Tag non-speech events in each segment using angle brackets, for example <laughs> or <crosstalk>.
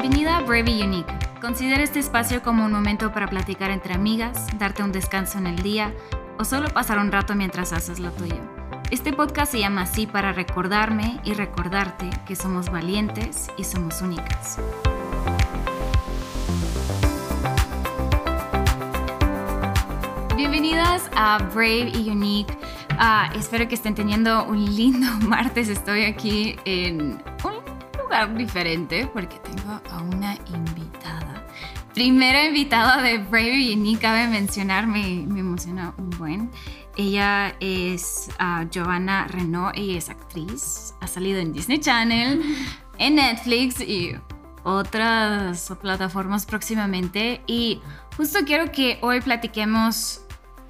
Bienvenida a Brave y Unique. Considera este espacio como un momento para platicar entre amigas, darte un descanso en el día o solo pasar un rato mientras haces lo tuyo. Este podcast se llama así para recordarme y recordarte que somos valientes y somos únicas. Bienvenidas a Brave y Unique. Ah, espero que estén teniendo un lindo <laughs> martes. Estoy aquí en lugar diferente porque tengo a una invitada. Primera invitada de Brave y Unique, cabe mencionar, me, me emociona un buen. Ella es uh, Giovanna Renault, ella es actriz, ha salido en Disney Channel, <laughs> en Netflix y otras plataformas próximamente. Y justo quiero que hoy platiquemos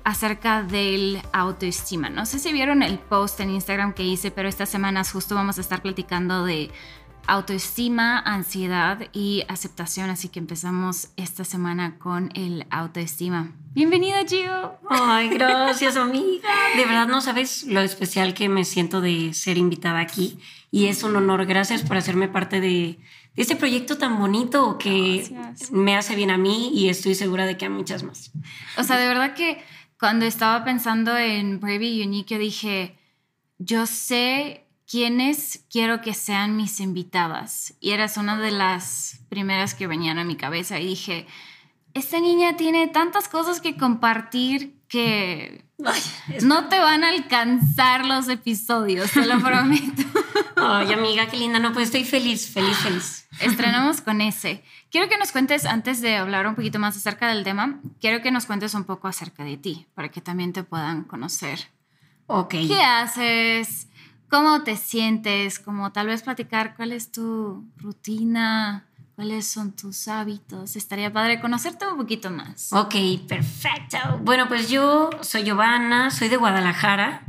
acerca del autoestima. No sé si vieron el post en Instagram que hice, pero estas semanas justo vamos a estar platicando de autoestima, ansiedad y aceptación, así que empezamos esta semana con el autoestima. Bienvenida, Gio. Ay, gracias, amiga. De verdad no sabes lo especial que me siento de ser invitada aquí y es un honor. Gracias por hacerme parte de, este proyecto tan bonito que gracias. me hace bien a mí y estoy segura de que a muchas más. O sea, de verdad que cuando estaba pensando en Brave y Unique, dije, yo sé quiénes quiero que sean mis invitadas. Y eras una de las primeras que venían a mi cabeza y dije, esta niña tiene tantas cosas que compartir que <laughs> no te van a alcanzar los episodios, te lo <laughs> prometo. Ay, amiga, qué linda. No, pues estoy feliz, feliz, feliz. Estrenamos con ese. Quiero que nos cuentes, antes de hablar un poquito más acerca del tema, quiero que nos cuentes un poco acerca de ti, para que también te puedan conocer. Ok. ¿Qué haces? ¿Cómo te sientes? Como tal vez platicar cuál es tu rutina, cuáles son tus hábitos. Estaría padre conocerte un poquito más. Ok, perfecto. Bueno, pues yo soy Giovanna, soy de Guadalajara,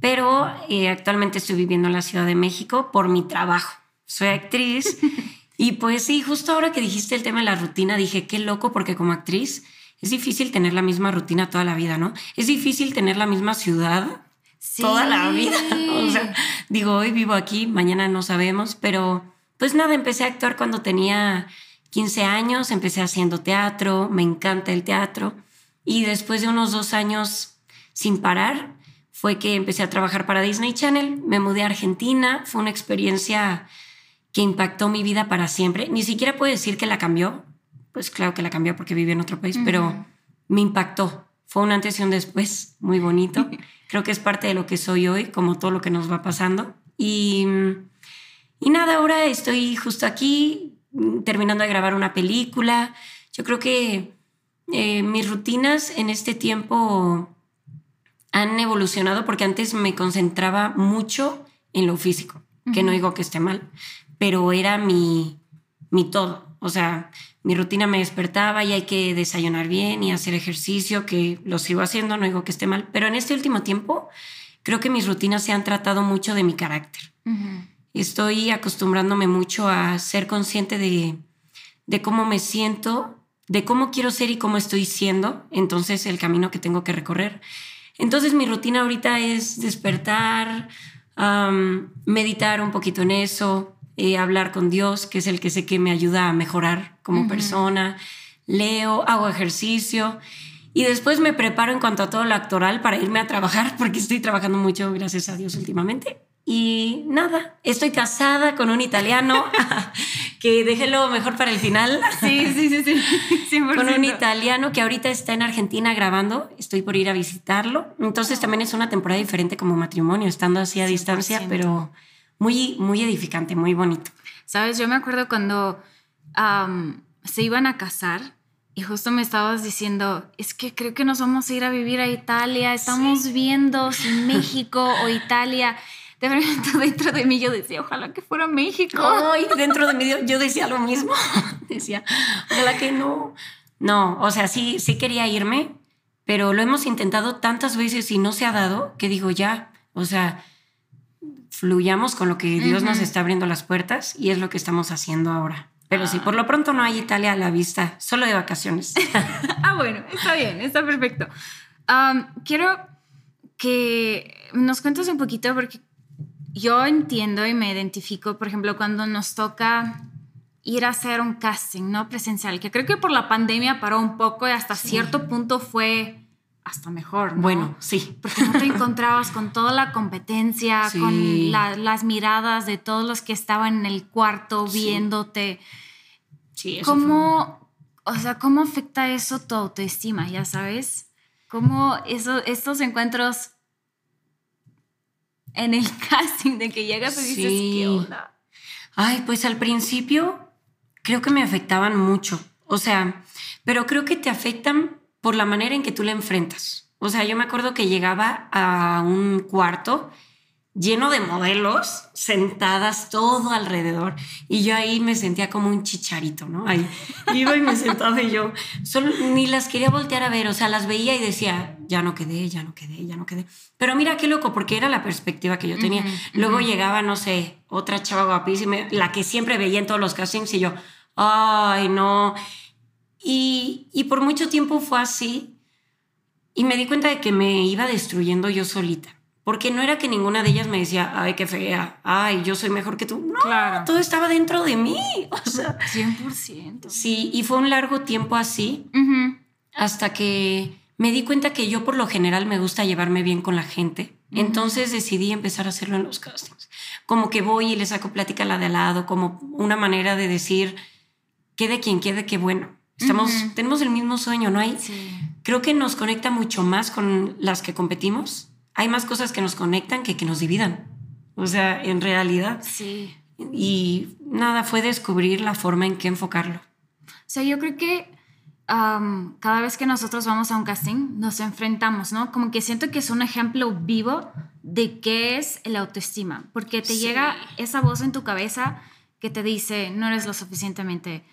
pero eh, actualmente estoy viviendo en la Ciudad de México por mi trabajo. Soy actriz <laughs> y pues sí, justo ahora que dijiste el tema de la rutina, dije, qué loco porque como actriz es difícil tener la misma rutina toda la vida, ¿no? Es difícil tener la misma ciudad toda la vida. O sea, digo, hoy vivo aquí, mañana no sabemos, pero pues nada, empecé a actuar cuando tenía 15 años, empecé haciendo teatro, me encanta el teatro y después de unos dos años sin parar fue que empecé a trabajar para Disney Channel, me mudé a Argentina, fue una experiencia que impactó mi vida para siempre, ni siquiera puedo decir que la cambió, pues claro que la cambió porque viví en otro país, pero me impactó, fue un antes y un después muy bonito. <laughs> Creo que es parte de lo que soy hoy, como todo lo que nos va pasando. Y, y nada, ahora estoy justo aquí terminando de grabar una película. Yo creo que eh, mis rutinas en este tiempo han evolucionado porque antes me concentraba mucho en lo físico, que no digo que esté mal, pero era mi, mi todo. O sea, mi rutina me despertaba y hay que desayunar bien y hacer ejercicio, que lo sigo haciendo, no digo que esté mal, pero en este último tiempo creo que mis rutinas se han tratado mucho de mi carácter. Estoy acostumbrándome mucho a ser consciente de, de cómo me siento, de cómo quiero ser y cómo estoy siendo, entonces el camino que tengo que recorrer. Entonces mi rutina ahorita es despertar, meditar un poquito en eso, eh, hablar con Dios, que es el que sé que me ayuda a mejorar como persona, leo, hago ejercicio y después me preparo en cuanto a todo lo actoral para irme a trabajar, <laughs> porque estoy trabajando mucho, gracias a Dios, últimamente. Y nada, estoy casada con un italiano, <laughs> que déjelo mejor para el final. <laughs> Sí, sí, sí, sí. Con un italiano que ahorita está en Argentina grabando, estoy por ir a visitarlo. Entonces también es una temporada diferente como matrimonio, estando así a distancia, pero muy, muy edificante, muy bonito. Sabes, yo me acuerdo cuando se iban a casar y justo me estabas diciendo, es que creo que nos vamos a ir a vivir a Italia, estamos viendo si <laughs> México o Italia. De repente <laughs> dentro de mí yo decía, ojalá que fuera México. Ay, dentro de mí yo decía lo mismo. <laughs> decía, ojalá que no. No, o sea, sí, sí quería irme, pero lo hemos intentado tantas veces y no se ha dado que digo ya, o sea, fluyamos con lo que Dios nos está abriendo las puertas y es lo que estamos haciendo ahora. Pero sí, por lo pronto no hay Italia a la vista, solo de vacaciones. <laughs> ah, bueno, está bien, está perfecto. quiero que nos cuentes un poquito porque yo entiendo y me identifico, por ejemplo, cuando nos toca ir a hacer un casting, ¿no? Presencial, que creo que por la pandemia paró un poco y hasta cierto punto fue hasta mejor. ¿no? Bueno, sí. <laughs> Porque no te encontrabas con toda la competencia, Sí. con la- las miradas de todos los que estaban en el cuarto viéndote. Sí, eso fue- ¿Cómo, o sea, cómo afecta eso tu autoestima, ya sabes? ¿Cómo eso, estos encuentros en el <laughs> casting de que llegas y dices, Sí. ¿qué onda? Ay, pues al principio creo que me afectaban mucho. O sea, pero creo que te afectan por la manera en que tú la enfrentas. O sea, yo me acuerdo que llegaba a un cuarto lleno de modelos sentadas todo alrededor y yo ahí me sentía como un chicharito, ¿no? Ahí iba y me sentaba y yo solo ni las quería voltear a ver, o sea, las veía y decía, ya no quedé, ya no quedé, ya no quedé. Pero mira qué loco, porque era la perspectiva que yo tenía. Luego ujú. llegaba, no sé, otra chava guapísima, la que siempre veía en todos los castings y yo, ay, no. Y, y por mucho tiempo fue así y me di cuenta de que me iba destruyendo yo solita. Porque no era que ninguna de ellas me decía, ay, qué fea, ay, yo soy mejor que tú. No, Claro. todo estaba dentro de mí. <laughs> O sea, 100%. sí, y fue un largo tiempo así hasta que me di cuenta que yo por lo general me gusta llevarme bien con la gente. Entonces decidí empezar a hacerlo en los castings. Como que voy y le saco plática a la de al lado, como una manera de decir, quede quien quede, qué bueno. Estamos, Ujú. Tenemos el mismo sueño, ¿no hay? Sí. Creo que nos conecta mucho más con las que competimos. Hay más cosas que nos conectan que que nos dividan. O sea, en realidad. Sí. Y nada, fue descubrir la forma en que enfocarlo. O sea, yo creo que am, cada vez que nosotros vamos a un casting, nos enfrentamos, ¿no? Como que siento que es un ejemplo vivo de qué es el autoestima, porque te Sí. llega esa voz en tu cabeza que te dice, no eres lo suficientemente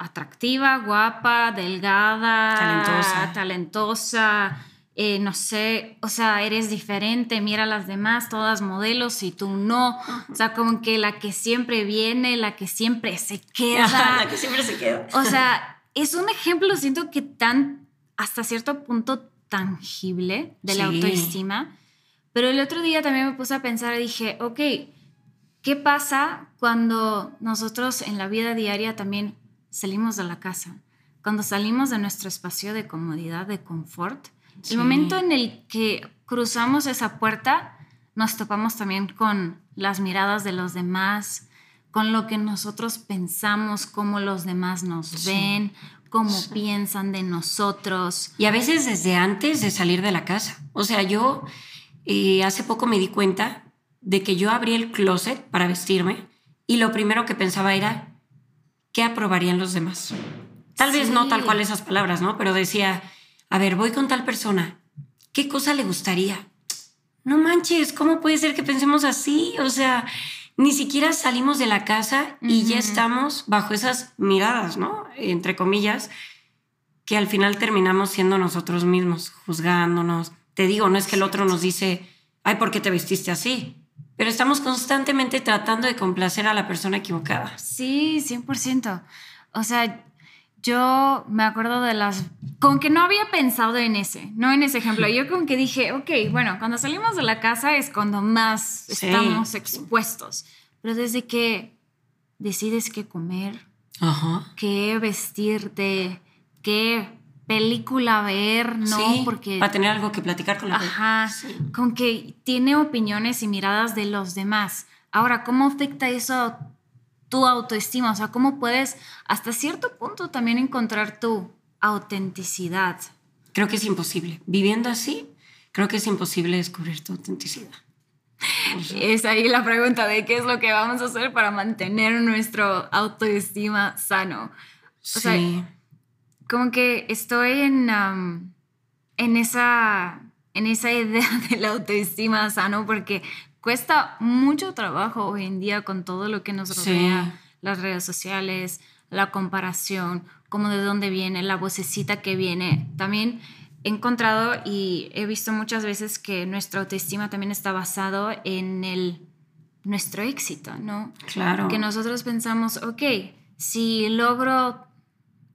atractiva, guapa, delgada, Talentosa. talentosa, eh, no sé, o sea, eres diferente, mira a las demás, todas modelos y tú no. O sea, como que la que siempre viene, la que siempre se queda. <laughs> la que siempre se queda. O sea, es un ejemplo, siento que tan, hasta cierto punto, tangible de la Sí. autoestima. Pero el otro día también me puse a pensar y dije, ok, ¿qué pasa cuando nosotros en la vida diaria también salimos de la casa? Cuando salimos de nuestro espacio de comodidad, de confort. Sí. El momento en el que cruzamos esa puerta, nos topamos también con las miradas de los demás, con lo que nosotros pensamos, cómo los demás nos Sí. ven, cómo Sí. piensan de nosotros. Y a veces desde antes de salir de la casa. O sea, yo eh, hace poco me di cuenta de que yo abrí el closet para vestirme y lo primero que pensaba era, ¿qué aprobarían los demás? Tal vez no tal cual esas palabras, ¿no? Pero decía, a ver, voy con tal persona, ¿qué cosa le gustaría? No manches, ¿cómo puede ser que pensemos así? O sea, ni siquiera salimos de la casa y ya estamos bajo esas miradas, ¿no? Entre comillas, que al final terminamos siendo nosotros mismos, juzgándonos. Te digo, no es que el otro nos dice, ay, ¿por qué te vestiste así? Pero estamos constantemente tratando de complacer a la persona equivocada. Sí, 100%. O sea, yo me acuerdo de las... Con que no había pensado en ese, no en ese ejemplo. Yo con que dije, ok, bueno, cuando salimos de la casa es cuando más Sí. estamos expuestos. Pero desde que decides qué comer, Ajá. qué vestirte, qué película ver, ¿no? Sí, Porque... para tener algo que platicar con la gente. Ajá, Sí. con que tiene opiniones y miradas de los demás. Ahora, ¿cómo afecta eso a tu autoestima? O sea, ¿cómo puedes hasta cierto punto también encontrar tu autenticidad? Creo que es imposible. Viviendo así, creo que es imposible descubrir tu autenticidad. O sea, Es ahí la pregunta de qué es lo que vamos a hacer para mantener nuestro autoestima sano. sea, sí. Como que estoy en, en, esa, en esa <laughs> idea de la autoestima sano porque cuesta mucho trabajo hoy en día con todo lo que nos Sí. rodea, las redes sociales, la comparación, como de dónde viene, la vocecita que viene. También he encontrado y he visto muchas veces que nuestra autoestima también está basado en el, nuestro éxito, ¿no? Claro. que nosotros pensamos, ok, si logro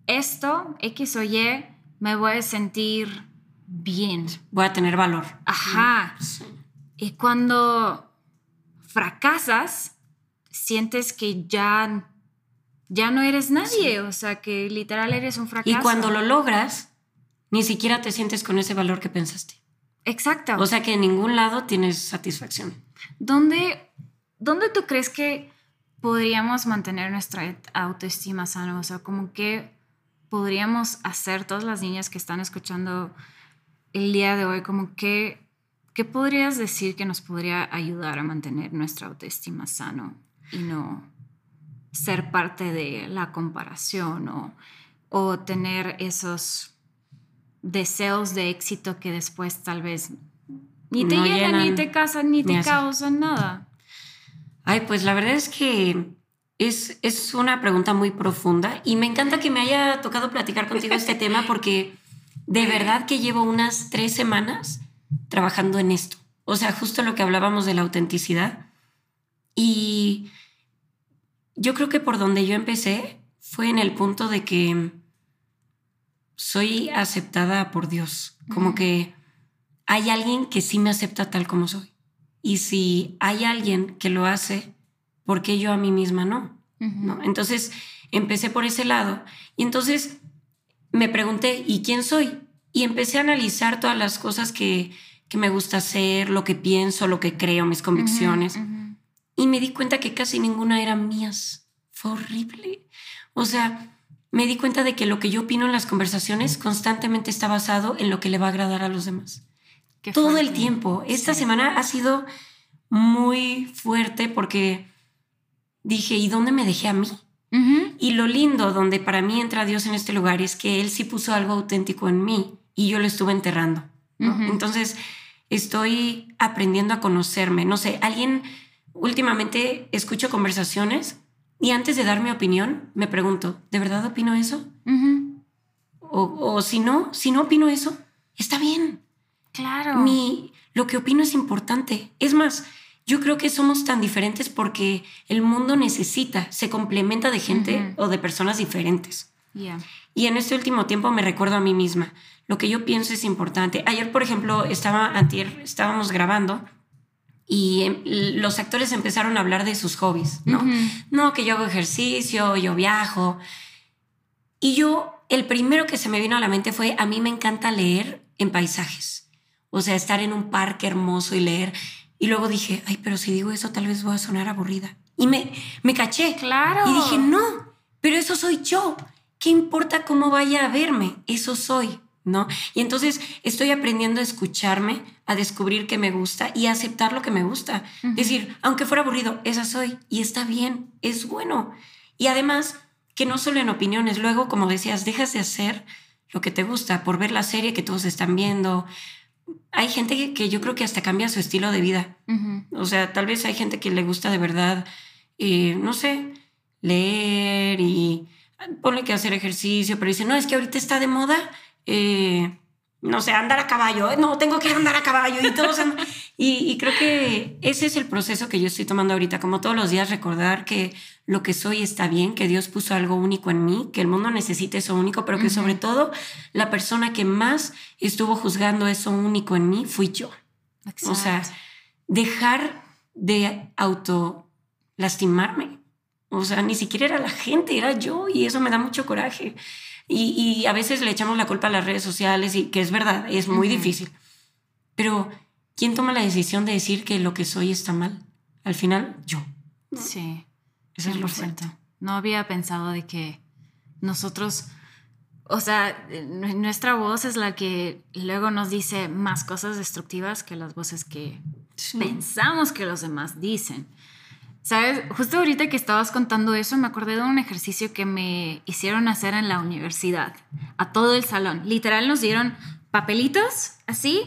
esto, X o Y, me voy a sentir bien. Voy a tener valor. Ajá. Sí. Y cuando fracasas, sientes que ya ya no eres nadie, o sea, que literal eres un fracaso. Y cuando lo logras, ni siquiera te sientes con ese valor que pensaste. Exacto. O sea que en ningún lado tienes satisfacción. ¿Dónde, dónde tú crees que podríamos mantener nuestra autoestima sana? O sea, como que podríamos hacer todas las niñas que están escuchando el día de hoy, como que, ¿qué podrías decir que nos podría ayudar a mantener nuestra autoestima sano y no ser parte de la comparación o, o tener esos deseos de éxito que después tal vez ni te No llenan, ni te casan, ni te causan nada. Ay, pues la verdad es que es, es una pregunta muy profunda y me encanta que me haya tocado platicar contigo este <laughs> tema porque de verdad que llevo unas tres semanas trabajando en esto. O sea, justo lo que hablábamos de la autenticidad. Y yo creo que por donde yo empecé fue en el punto de que soy aceptada por Dios. Como que hay alguien que sí me acepta tal como soy. Y si hay alguien que lo hace, ¿por qué yo a mí misma no? Ujú. ¿No? Entonces empecé por ese lado y entonces me pregunté, ¿y quién soy? Y empecé a analizar todas las cosas que, que me gusta hacer, lo que pienso, lo que creo, mis convicciones. Ujú, ujú. Y me di cuenta que casi ninguna eran mías. Fue horrible. O sea, me di cuenta de que lo que yo opino en las conversaciones constantemente está basado en lo que le va a agradar a los demás Qué todo el fuerte. tiempo. Esta Sí. semana ha sido muy fuerte porque dije, ¿y dónde me dejé a mí? Y lo lindo donde para mí entra Dios en este lugar es que Él sí puso algo auténtico en mí y yo lo estuve enterrando. Entonces estoy aprendiendo a conocerme. No sé, alguien últimamente escucho conversaciones y antes de dar mi opinión me pregunto, ¿de verdad opino eso? O, o si no, si no opino eso, está bien. Claro. Mi, lo que opino es importante. Es más, yo creo que somos tan diferentes porque el mundo necesita, se complementa de gente o de personas diferentes. Yeah. Y en este último tiempo me recuerdo a mí misma. Lo que yo pienso es importante. Ayer, por ejemplo, estaba, antier, estábamos grabando y em, los actores empezaron a hablar de sus hobbies, ¿no? No, que yo hago ejercicio, yo viajo. Y yo, el primero que se me vino a la mente fue, a mí me encanta leer en paisajes. O sea, estar en un parque hermoso y leer. Y luego dije, ay, pero si digo eso tal vez voy a sonar aburrida. Y me, me caché. Claro. Y dije, no, pero eso soy yo. ¿Qué importa cómo vaya a verme? Eso soy, ¿no? Y entonces estoy aprendiendo a escucharme, a descubrir que me gusta y a aceptar lo que me gusta. Ujú. Decir, aunque fuera aburrido, esa soy y está bien, es bueno. Y además, que no solo en opiniones, luego, como decías, dejas de hacer lo que te gusta por ver la serie que todos están viendo. Hay gente que, que yo creo que hasta cambia su estilo de vida. O sea, tal vez hay gente que le gusta de verdad, eh, no sé, leer y ponle que hacer ejercicio, pero dice, no, es que ahorita está de moda, eh, no sé, andar a caballo, no, tengo que andar a caballo y todos y, y creo que ese es el proceso que yo estoy tomando ahorita, como todos los días recordar que lo que soy está bien, que Dios puso algo único en mí, que el mundo necesita eso único, pero que sobre todo la persona que más estuvo juzgando eso único en mí fui yo. O sea, dejar de auto lastimarme. O sea, ni siquiera era la gente, era yo y eso me da mucho coraje. Y, y a veces le echamos la culpa a las redes sociales y que es verdad, es muy difícil. Pero, ¿quién toma la decisión de decir que lo que soy está mal? Al final, yo. Sí. Eso es lo 100%. fuerte. No había pensado de que nosotros, o sea, nu- nuestra voz es la que luego nos dice más cosas destructivas que las voces que pensamos que los demás dicen. ¿Sabes? Justo ahorita que estabas contando eso, me acordé de un ejercicio que me hicieron hacer en la universidad, a todo el salón. Literal nos dieron papelitos así,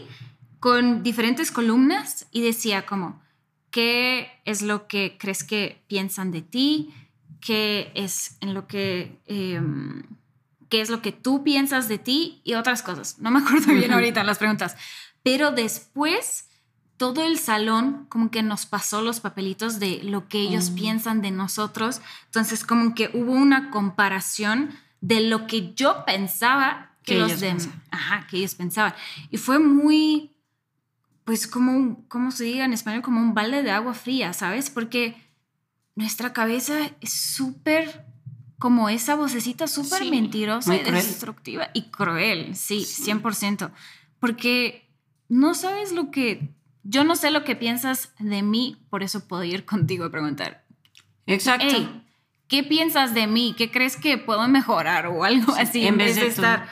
con diferentes columnas y decía como, ¿qué es lo que crees que piensan de ti? ¿Qué es en lo que... em, qué es lo que tú piensas de ti y otras cosas. No me acuerdo bien ahorita las preguntas. Pero después todo el salón como que nos pasó los papelitos de lo que ellos Mm. piensan de nosotros. Entonces como que hubo una comparación de lo que yo pensaba que, Que los demás, ajá, que ellos pensaban. Y fue muy, pues como, ¿cómo se diga en español? Como un balde de agua fría, ¿sabes? Porque nuestra cabeza es súper como esa vocecita súper Sí, mentirosa y destructiva y cruel, sí, Sí. 100%. Porque no sabes lo que, yo no sé lo que piensas de mí, por eso puedo ir <laughs> contigo a preguntar, Exacto. hey, ¿qué piensas de mí? ¿Qué crees que puedo mejorar o algo así? En, vez de, tú- estar,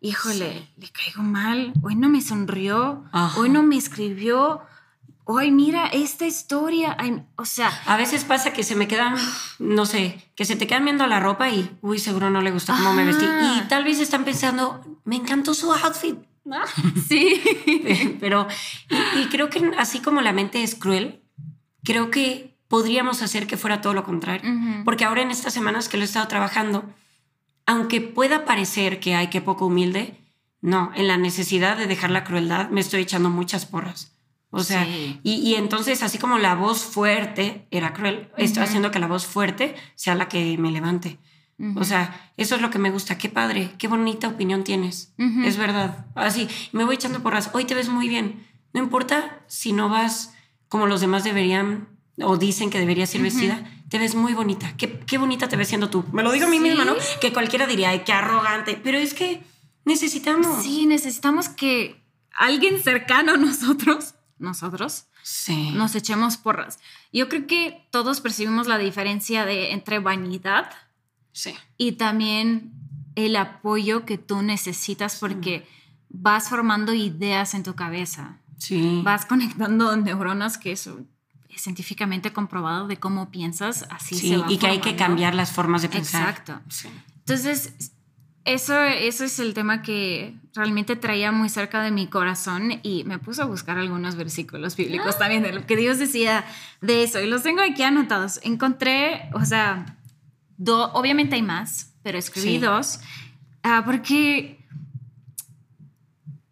híjole, le caigo mal, hoy no me sonrió, Ajá. hoy no me escribió, hoy mira esta historia, ay, o sea, A veces pasa que se me quedan, no sé, que se te quedan viendo la ropa y, uy, seguro no le gustó cómo me vestí. Y tal vez están pensando, me encantó su outfit. <laughs> sí. <laughs> Pero, y, y creo que así como la mente es cruel, creo que podríamos hacer que fuera todo lo contrario. Porque ahora en estas semanas que lo he estado trabajando, aunque pueda parecer que hay que poco humilde, no, en la necesidad de dejar la crueldad me estoy echando muchas porras. O sea, Sí. y, y entonces así como la voz fuerte era cruel, estoy haciendo que la voz fuerte sea la que me levante. O sea, eso es lo que me gusta. Qué padre, qué bonita opinión tienes. Es verdad. Así, me voy echando porras. Hoy te ves muy bien. No importa si no vas como los demás deberían o dicen que deberías ir vestida. Te ves muy bonita. Qué, qué bonita te ves siendo tú. Me lo digo a mí Sí. misma, ¿no? Que cualquiera diría, ay, qué arrogante. Pero es que necesitamos. Sí, necesitamos que alguien cercano a nosotros, nosotros, Sí. nos echemos porras. Yo creo que todos percibimos la diferencia de entre vanidad Sí. y también el apoyo que tú necesitas porque vas formando ideas en tu cabeza, Sí. vas conectando <laughs> neuronas que eso es científicamente comprobado de cómo piensas, así Sí, se va y que hay que cambiar las formas de pensar. Exacto. Sí. Entonces, eso, eso es el tema que realmente traía muy cerca de mi corazón y me puse a buscar algunos versículos bíblicos también de lo que Dios decía de eso y los tengo aquí anotados. Encontré, o sea, do- obviamente hay más, pero escribí Sí. dos, ah, porque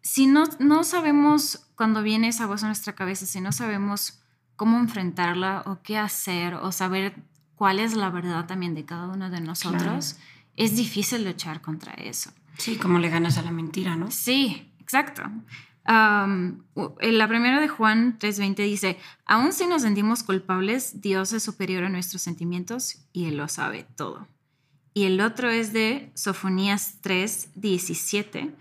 si no, no sabemos cuando viene esa voz a nuestra cabeza, si no sabemos cómo enfrentarla o qué hacer o saber cuál es la verdad también de cada uno de nosotros, es difícil luchar contra eso. Sí, como le ganas a la mentira, ¿no? Sí, exacto. En la primera de Juan 3:20 dice, aun si nos sentimos culpables, Dios es superior a nuestros sentimientos y Él lo sabe todo. Y el otro es de Sofonías 3:17,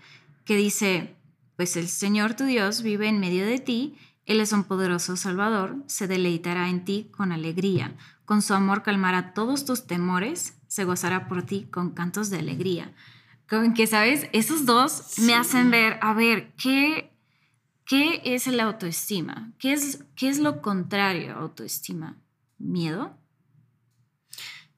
que dice, pues el Señor tu Dios vive en medio de ti, Él es un poderoso Salvador, se deleitará en ti con alegría, con su amor calmará todos tus temores, se gozará por ti con cantos de alegría. Con que, ¿sabes? Esos dos me hacen ver, a ver, ¿qué, qué es la autoestima? ¿Qué es, ¿Qué es lo contrario a autoestima? ¿Miedo?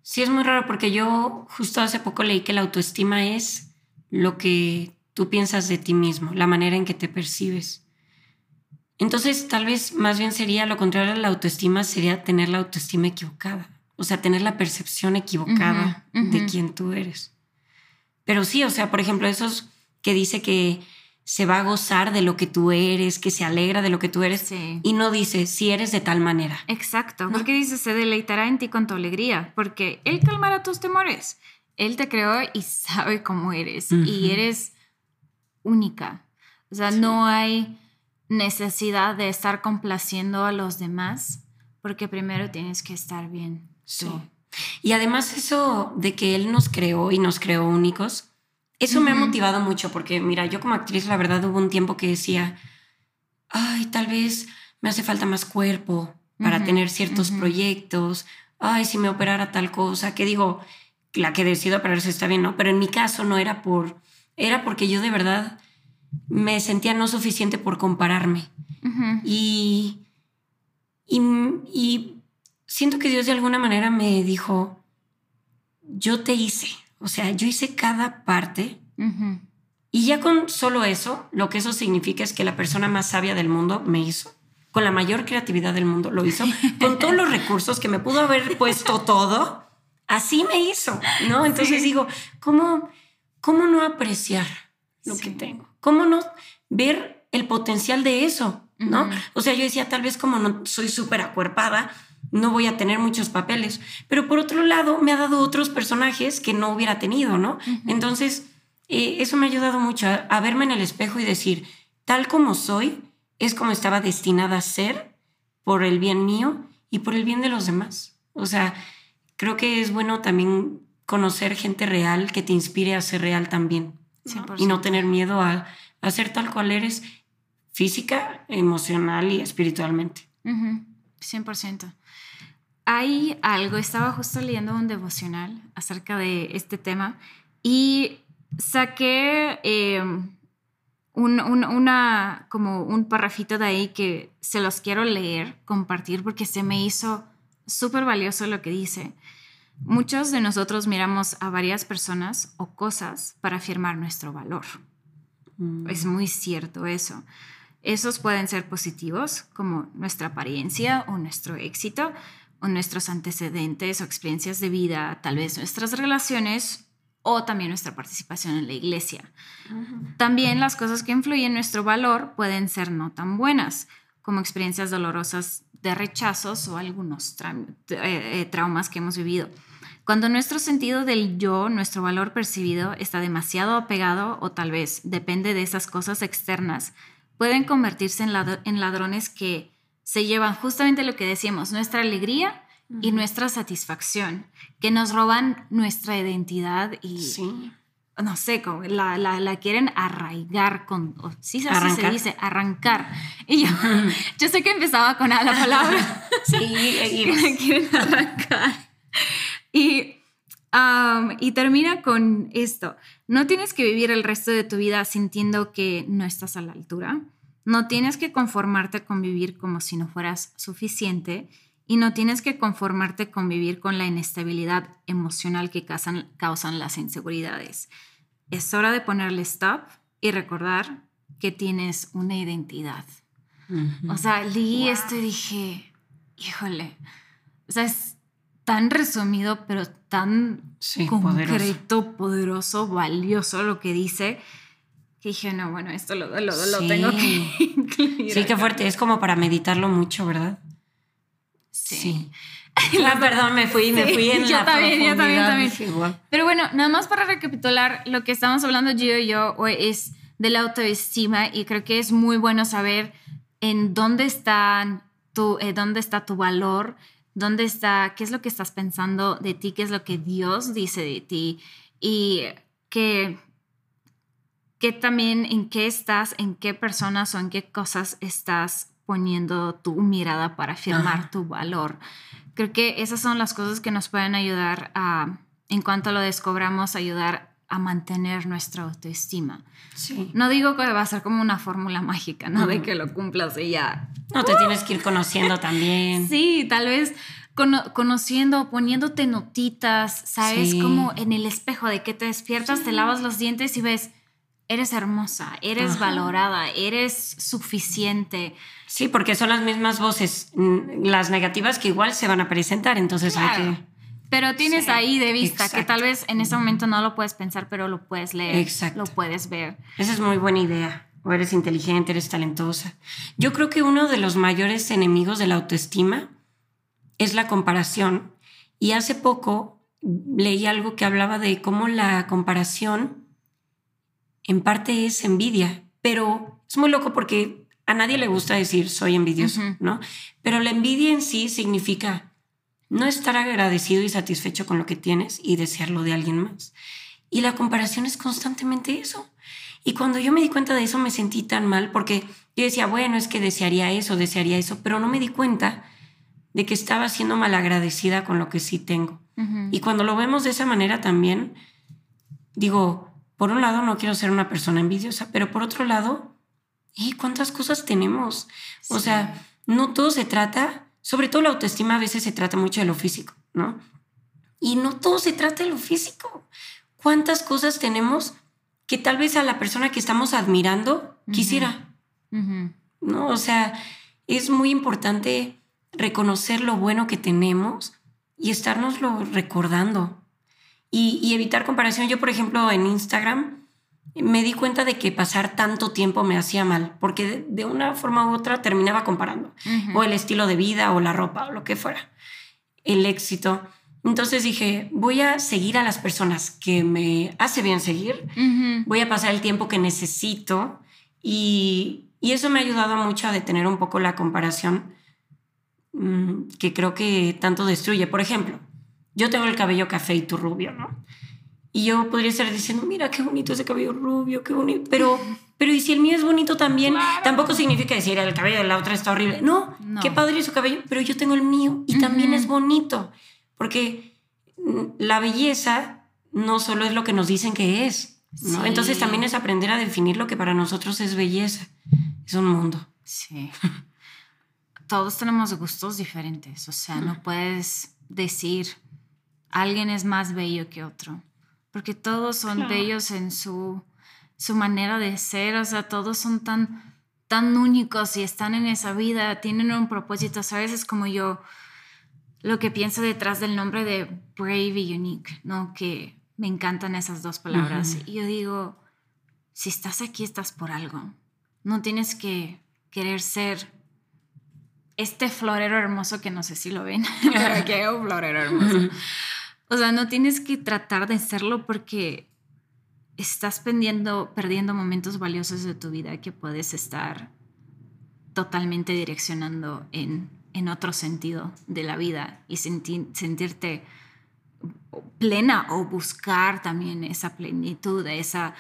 Sí, es muy raro porque yo justo hace poco leí que la autoestima es lo que tú piensas de ti mismo, la manera en que te percibes. Entonces, tal vez más bien sería lo contrario a la autoestima, sería tener la autoestima equivocada, o sea, tener la percepción equivocada de quién tú eres. Pero sí, o sea, por ejemplo, esos que dice que se va a gozar de lo que tú eres, que se alegra de lo que tú eres, Sí. y no dice si eres de tal manera. Exacto, porque dice, se deleitará en ti con tu alegría, porque Él calmará tus temores. Él te creó y sabe cómo eres, y eres única. O sea, no hay necesidad de estar complaciendo a los demás, porque primero tienes que estar bien. Sí. tú. Y además eso de que él nos creó y nos creó únicos, eso me ha motivado mucho porque mira, yo como actriz la verdad hubo un tiempo que decía, ay, tal vez me hace falta más cuerpo para tener ciertos proyectos, ay, si me operara tal cosa, que digo, la que decido operarse está bien, ¿no? Pero en mi caso no era por, era porque yo de verdad me sentía no suficiente por compararme. Y, y siento que Dios de alguna manera me dijo, yo te hice, o sea, yo hice cada parte y ya con solo eso, lo que eso significa es que la persona más sabia del mundo me hizo, con la mayor creatividad del mundo lo hizo, con todos los recursos que me pudo haber puesto todo, así me hizo, ¿no? Entonces Sí. digo, ¿cómo, ¿cómo no apreciar lo Sí. que tengo? ¿Cómo no ver el potencial de eso? ¿no? O sea, yo decía, tal vez como no soy súper acuerpada, no voy a tener muchos papeles. Pero por otro lado, me ha dado otros personajes que no hubiera tenido, ¿no? Entonces, eh, eso me ha ayudado mucho a, a verme en el espejo y decir, tal como soy, es como estaba destinada a ser por el bien mío y por el bien de los demás. O sea, creo que es bueno también conocer gente real que te inspire a ser real también. Y no tener miedo a, a, ser tal cual eres física, emocional y espiritualmente. 100%. Hay algo, estaba justo leyendo un devocional acerca de este tema y saqué em, un, una, como un parrafito de ahí que se los quiero leer, compartir, porque se me hizo súper valioso lo que dice. Muchos de nosotros miramos a varias personas o cosas para afirmar nuestro valor. Mm. Es muy cierto eso. Esos pueden ser positivos, como nuestra apariencia o nuestro éxito, o nuestros antecedentes o experiencias de vida, tal vez nuestras relaciones o también nuestra participación en la iglesia. También las cosas que influyen en nuestro valor pueden ser no tan buenas, como experiencias dolorosas de rechazos o algunos eh, eh, traumas que hemos vivido. Cuando nuestro sentido del yo, nuestro valor percibido, está demasiado apegado o tal vez depende de esas cosas externas, pueden convertirse en, ladrones que se llevan justamente lo que decíamos, nuestra alegría y nuestra satisfacción, que nos roban nuestra identidad y, no sé, como la, la, quieren arraigar con, sí, así se dice, arrancar. Y yo, yo sé que empezaba con A la palabra. <laughs> sí, y <laughs> la quieren arrancar. Y, y termina con esto. No tienes que vivir el resto de tu vida sintiendo que no estás a la altura. No tienes que conformarte con vivir como si no fueras suficiente y no tienes que conformarte con vivir con la inestabilidad emocional que causan, causan las inseguridades. Es hora de ponerle stop y recordar que tienes una identidad. O sea, leí esto y dije, híjole, o sea, es tan resumido, pero tan concreto, poderoso. valioso lo que dice, que dije, no, bueno, esto lo, tengo que <laughs> incluir. Sí, qué fuerte, es como para meditarlo mucho, ¿verdad? Sí. <laughs> La, perdón, me fui, me fui en la también, yo también, también. Pero bueno, nada más para recapitular, lo que estamos hablando yo y yo es de la autoestima y creo que es muy bueno saber en dónde, están tu, eh, dónde está tu valor, dónde está, qué es lo que estás pensando de ti, qué es lo que Dios dice de ti y que, que también en qué estás, en qué personas o en qué cosas estás poniendo tu mirada para afirmar tu valor. Creo que esas son las cosas que nos pueden ayudar a, en cuanto lo descubramos, ayudar a mantener nuestra autoestima. Sí. No digo que va a ser como una fórmula mágica, ¿no? De que lo cumplas y ya. No, te tienes que ir conociendo también. Sí, tal vez conociendo, poniéndote notitas, ¿sabes? Como en el espejo de que te despiertas, te lavas los dientes y ves, eres hermosa, eres valorada, eres suficiente. Sí, porque son las mismas voces, las negativas que igual se van a presentar, entonces hay que pero tienes ahí de vista que tal vez en ese momento no lo puedes pensar, pero lo puedes leer, exacto. lo puedes ver. Esa es muy buena idea. O eres inteligente, eres talentosa. Yo creo que uno de los mayores enemigos de la autoestima es la comparación. Y hace poco leí algo que hablaba de cómo la comparación en parte es envidia, pero es muy loco porque a nadie le gusta decir soy envidioso, ¿no? Pero la envidia en sí significa no estar agradecido y satisfecho con lo que tienes y desearlo de alguien más. Y la comparación es constantemente eso. Y cuando yo me di cuenta de eso me sentí tan mal porque yo decía, bueno, es que desearía eso, desearía eso, pero no me di cuenta de que estaba siendo malagradecida con lo que sí tengo. Y cuando lo vemos de esa manera también, digo, por un lado no quiero ser una persona envidiosa, pero por otro lado, ¿y cuántas cosas tenemos? O sea, no todo se trata sobre todo la autoestima a veces se trata mucho de lo físico, ¿no? Y no todo se trata de lo físico. ¿Cuántas cosas tenemos que tal vez a la persona que estamos admirando quisiera? ¿No? O sea, es muy importante reconocer lo bueno que tenemos y estarnoslo recordando. Y, y evitar comparación. Yo, por ejemplo, en Instagram, me di cuenta de que pasar tanto tiempo me hacía mal, porque de, una forma u otra terminaba comparando, o el estilo de vida, o la ropa, o lo que fuera, el éxito. Entonces dije, voy a seguir a las personas que me hace bien seguir, voy a pasar el tiempo que necesito y, eso me ha ayudado mucho a detener un poco la comparación mm, que creo que tanto destruye. Por ejemplo, yo tengo el cabello café y tú rubio, ¿no? Y yo podría estar diciendo, mira qué bonito ese cabello rubio, qué bonito. Pero, pero ¿y si el mío es bonito también? Tampoco significa decir el cabello de la otra está horrible. No, qué padre su cabello, pero yo tengo el mío y también es bonito. Porque la belleza no solo es lo que nos dicen que es. ¿no? Entonces también es aprender a definir lo que para nosotros es belleza. Es un mundo. Sí. Todos tenemos gustos diferentes. O sea, no puedes decir alguien es más bello que otro porque todos son bellos en su, su manera de ser, o sea, todos son tan, tan únicos y están en esa vida, tienen un propósito, ¿sabes? Es como yo lo que pienso detrás del nombre de brave y unique, ¿no? Que me encantan esas dos palabras. Y yo digo, si estás aquí, estás por algo. No tienes que querer ser este florero hermoso que no sé si lo ven, <laughs> pero que un florero hermoso. <laughs> O sea, no tienes que tratar de serlo porque estás perdiendo, perdiendo momentos valiosos de tu vida que puedes estar totalmente direccionando en, en otro sentido de la vida y sentirte plena o buscar también esa plenitud, esa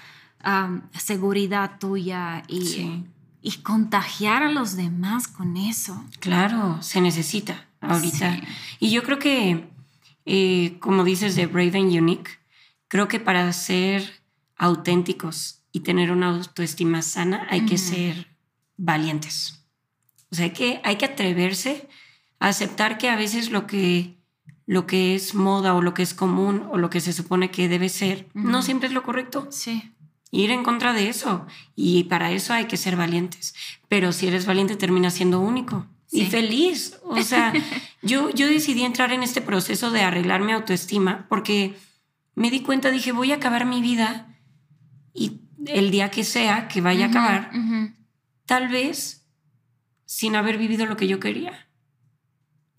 seguridad tuya y, y, contagiar a los demás con eso. Claro, se necesita ahorita. Y yo creo que eh, como dices, de Brave and Unique, creo que para ser auténticos y tener una autoestima sana hay que ser valientes. O sea, hay que, hay que atreverse a aceptar que a veces lo que, lo que es moda o lo que es común o lo que se supone que debe ser no siempre es lo correcto. Sí. Ir en contra de eso. Y para eso hay que ser valientes. Pero si eres valiente, terminas siendo único y feliz. O sea, <laughs> yo, yo decidí entrar en este proceso de arreglar mi autoestima porque me di cuenta, dije, voy a acabar mi vida y el día que sea que vaya a acabar, tal vez sin haber vivido lo que yo quería.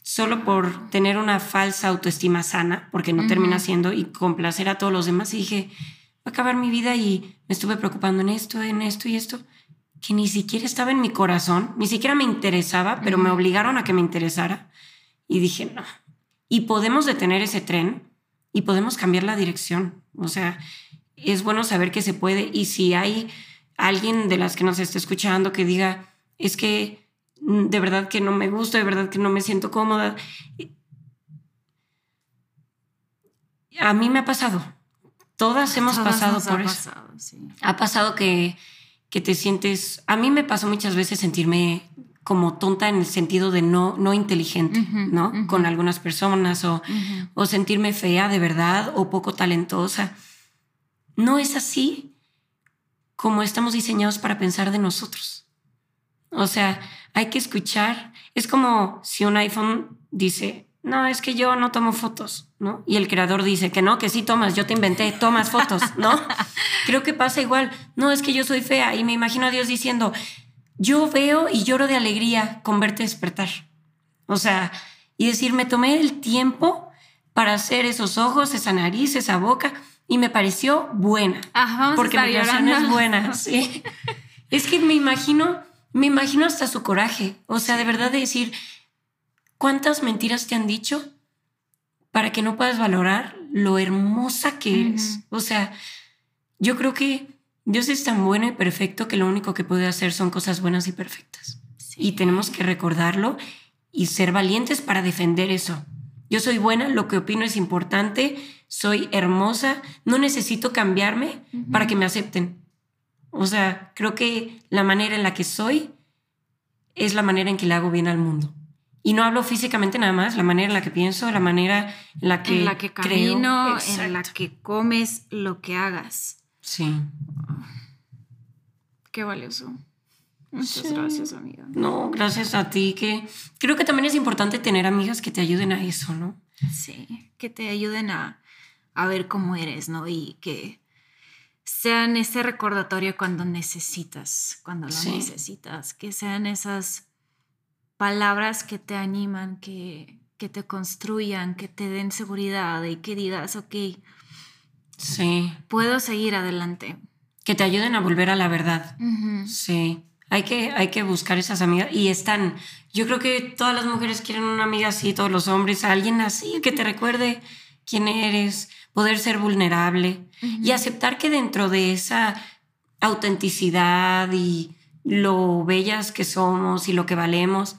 Solo por tener una falsa autoestima sana, porque no termina siendo, y complacer a todos los demás. Y dije, voy a acabar mi vida y me estuve preocupando en esto, en esto y esto que ni siquiera estaba en mi corazón, ni siquiera me interesaba, pero me obligaron a que me interesara. Y dije, no. Y podemos detener ese tren y podemos cambiar la dirección. O sea, es bueno saber que se puede. Y si hay alguien de las que nos esté escuchando que diga, es que mm, de verdad que no me gusta, de verdad que no me siento cómoda. A mí me ha pasado. Todas hemos pasado por eso. Ha pasado que que te sientes, a mí me pasó muchas veces sentirme como tonta en el sentido de no, no inteligente, ¿no? Con algunas personas o, o sentirme fea de verdad o poco talentosa. No es así como estamos diseñados para pensar de nosotros. O sea, hay que escuchar. Es como si un iPhone dice, no, es que yo no tomo fotos, ¿no? Y el creador dice que no, que sí tomas, yo te inventé, tomas fotos, ¿no? <laughs> Creo que pasa igual, no, es que yo soy fea y me imagino a Dios diciendo, yo veo y lloro de alegría con verte despertar. O sea, y decir, me tomé el tiempo para hacer esos ojos, esa nariz, esa boca, y me pareció buena. Ajá, porque mi creación es buena, <laughs> sí. es que me imagino, me imagino hasta su coraje, o sea, de verdad de decir, ¿Cuántas mentiras te han dicho para que no puedas valorar lo hermosa que eres? O sea, yo creo que Dios es tan bueno y perfecto que lo único que puede hacer son cosas buenas y perfectas. Y tenemos que recordarlo y ser valientes para defender eso. Yo soy buena, lo que opino es importante, soy hermosa, no necesito cambiarme para que me acepten. O sea, creo que la manera en la que soy es la manera en que le hago bien al mundo. Y no hablo físicamente nada más, la manera en la que pienso, la manera en la que, en la que camino, en la que comes, lo que hagas. Sí. Qué valioso. Muchas gracias, amiga. No, gracias a ti, que creo que también es importante tener amigas que te ayuden a eso, ¿no? Sí, que te ayuden a, a ver cómo eres, ¿no? Y que sean ese recordatorio cuando necesitas, cuando lo necesitas, que sean esas palabras que te animan, que, que te construyan, que te den seguridad y que digas, ok, sí. puedo seguir adelante. Que te ayuden a volver a la verdad. Sí. Hay que, hay que buscar esas amigas y están. Yo creo que todas las mujeres quieren una amiga así, todos los hombres, alguien así que te recuerde quién eres, poder ser vulnerable y aceptar que dentro de esa autenticidad y lo bellas que somos y lo que valemos,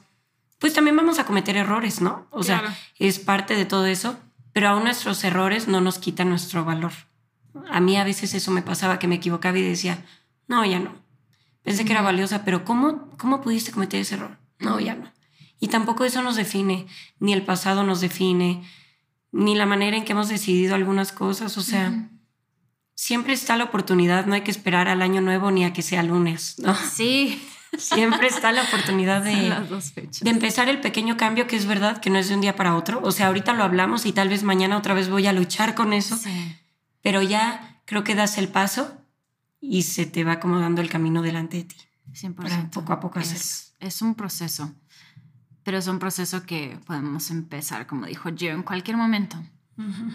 pues también vamos a cometer errores, ¿no? O sea, es parte de todo eso, pero aún nuestros errores no nos quitan nuestro valor. A mí a veces eso me pasaba, que me equivocaba y decía, no, ya no. Pensé que era valiosa, pero ¿cómo, ¿cómo pudiste cometer ese error? No, ya no. Y tampoco eso nos define, ni el pasado nos define, ni la manera en que hemos decidido algunas cosas. O sea, siempre está la oportunidad, no hay que esperar al año nuevo ni a que sea lunes, ¿no? Sí. Siempre está la oportunidad de, de empezar el pequeño cambio que es verdad que no es de un día para otro. O sea, ahorita lo hablamos y tal vez mañana otra vez voy a luchar con eso. Sí. Pero ya creo que das el paso y se te va acomodando el camino delante de ti. 100%. poco a poco es, es un proceso, pero es un proceso que podemos empezar, como dijo yo, en cualquier momento.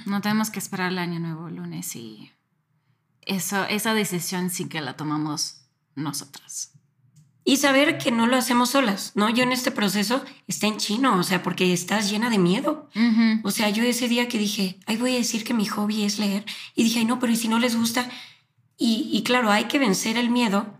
No tenemos que esperar el año nuevo lunes y eso, esa decisión sí que la tomamos nosotras. Y saber que no lo hacemos solas, ¿no? Yo en este proceso está en chino, o sea, porque estás llena de miedo. O sea, yo ese día que dije, ay, voy a decir que mi hobby es leer, y dije, ay, no, pero ¿y si no les gusta? Y, y claro, hay que vencer el miedo,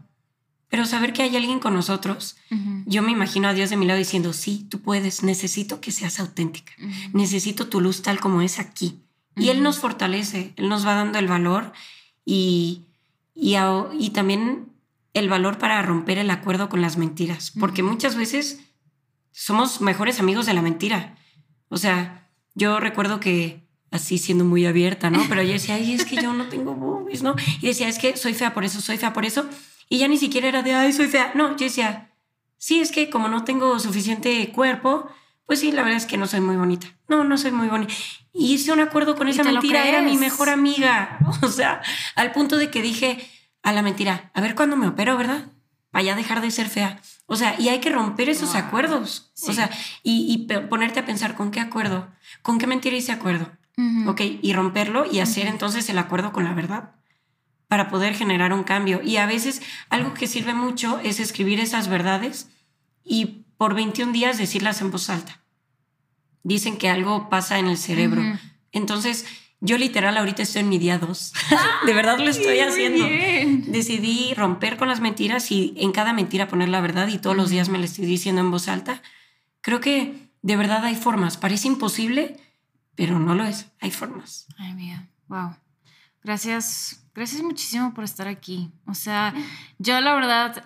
pero saber que hay alguien con nosotros. Yo me imagino a Dios de mi lado diciendo, sí, tú puedes, necesito que seas auténtica, necesito tu luz tal como es aquí. Y Él nos fortalece, Él nos va dando el valor y, y, también el valor para romper el acuerdo con las mentiras, porque muchas veces somos mejores amigos de la mentira. O sea, yo recuerdo que así siendo muy abierta, ¿no? Pero yo decía, ay, es que yo no tengo boobies, ¿no? Y decía, es que soy fea por eso, soy fea por eso. Y ya ni siquiera era de, ay, soy fea. No, yo decía, sí, es que como no tengo suficiente cuerpo, pues sí, la verdad es que no soy muy bonita. No, no soy muy bonita. Y hice un acuerdo con esa mentira, era mi mejor amiga. <laughs> O sea, al punto de que dije a la mentira, a ver cuándo me opero, ¿verdad? Para ya dejar de ser fea. O sea, y hay que romper esos acuerdos. O sea, y, ponerte a pensar con qué acuerdo, con qué mentira hice acuerdo. Ok, y romperlo y hacer entonces el acuerdo con la verdad para poder generar un cambio. Y a veces algo que sirve mucho es escribir esas verdades y por 21 días decirlas en voz alta. Dicen que algo pasa en el cerebro. Entonces, yo literal ahorita estoy en mi día 2. <laughs> de verdad lo estoy haciendo. Decidí romper con las mentiras y en cada mentira poner la verdad y todos los días me la estoy diciendo en voz alta. Creo que de verdad hay formas. Parece imposible, pero no lo es. Hay formas. Ay, mía. Wow. Gracias. Gracias muchísimo por estar aquí. O sea, <laughs> yo la verdad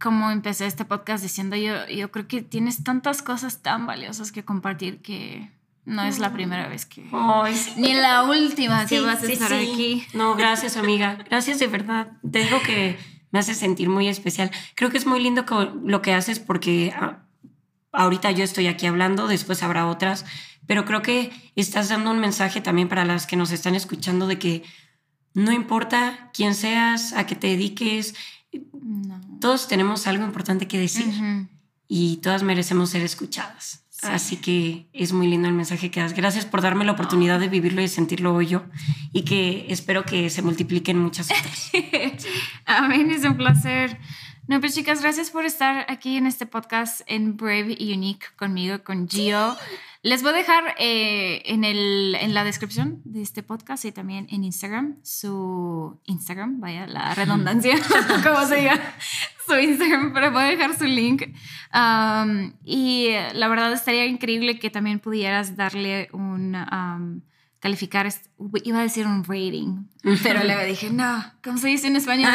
como empecé este podcast diciendo, yo, yo creo que tienes tantas cosas tan valiosas que compartir que no es la primera vez que... Ni la última que vas a estar aquí. No, gracias amiga. Gracias de verdad. Te digo que me hace sentir muy especial. Creo que es muy lindo lo que haces porque ah, ahorita yo estoy aquí hablando, después habrá otras, pero creo que estás dando un mensaje también para las que nos están escuchando de que no importa quién seas, a qué te dediques, todos tenemos algo importante que decir y todas merecemos ser escuchadas. Así que es muy lindo el mensaje que das. Gracias por darme la oportunidad de vivirlo y sentirlo hoy yo y que espero que se multipliquen muchas otras. <laughs> Amén, es un placer. No, pues chicas, gracias por estar aquí en este podcast en Brave y Unique conmigo, con Gio. Les voy a dejar eh, en, el, en la descripción de este podcast y también en Instagram su Instagram, vaya la redundancia, <laughs> <laughs> como se diga, su Instagram, pero voy a dejar su link. y la verdad estaría increíble que también pudieras darle un calificar, iba a decir un rating, pero luego dije, no, ¿cómo se dice en español?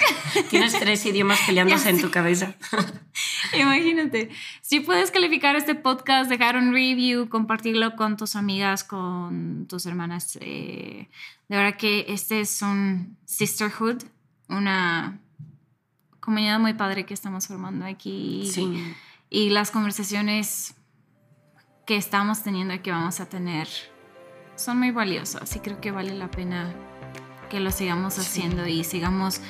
<laughs> Tienes tres idiomas peleándose <laughs> en tu cabeza. <laughs> Imagínate, si puedes calificar este podcast, dejar un review, compartirlo con tus amigas, con tus hermanas, eh, de verdad que este es un sisterhood, una comunidad muy padre que estamos formando aquí. Sí. Y las conversaciones que estamos teniendo y que vamos a tener son muy valiosas y creo que vale la pena que lo sigamos haciendo y sigamos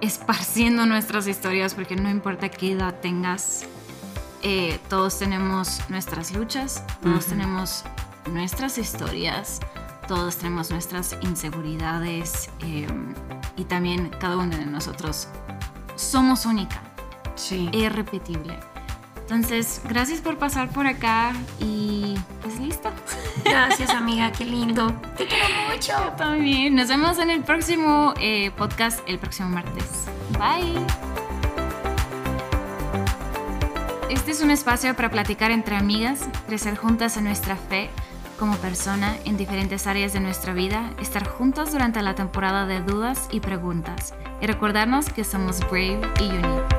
esparciendo nuestras historias porque no importa qué edad tengas, eh, todos tenemos nuestras luchas, todos tenemos nuestras historias, todos tenemos nuestras inseguridades em, y también cada uno de nosotros somos única. Sí. irrepetible. Entonces, gracias por pasar por acá y pues listo. <laughs> Gracias, amiga, qué lindo. Te quiero mucho. Yo también. Nos vemos en el próximo eh, podcast el próximo martes. Bye. Este es un espacio para platicar entre amigas, crecer juntas en nuestra fe como persona en diferentes áreas de nuestra vida, estar juntas durante la temporada de dudas y preguntas y recordarnos que somos brave y unique.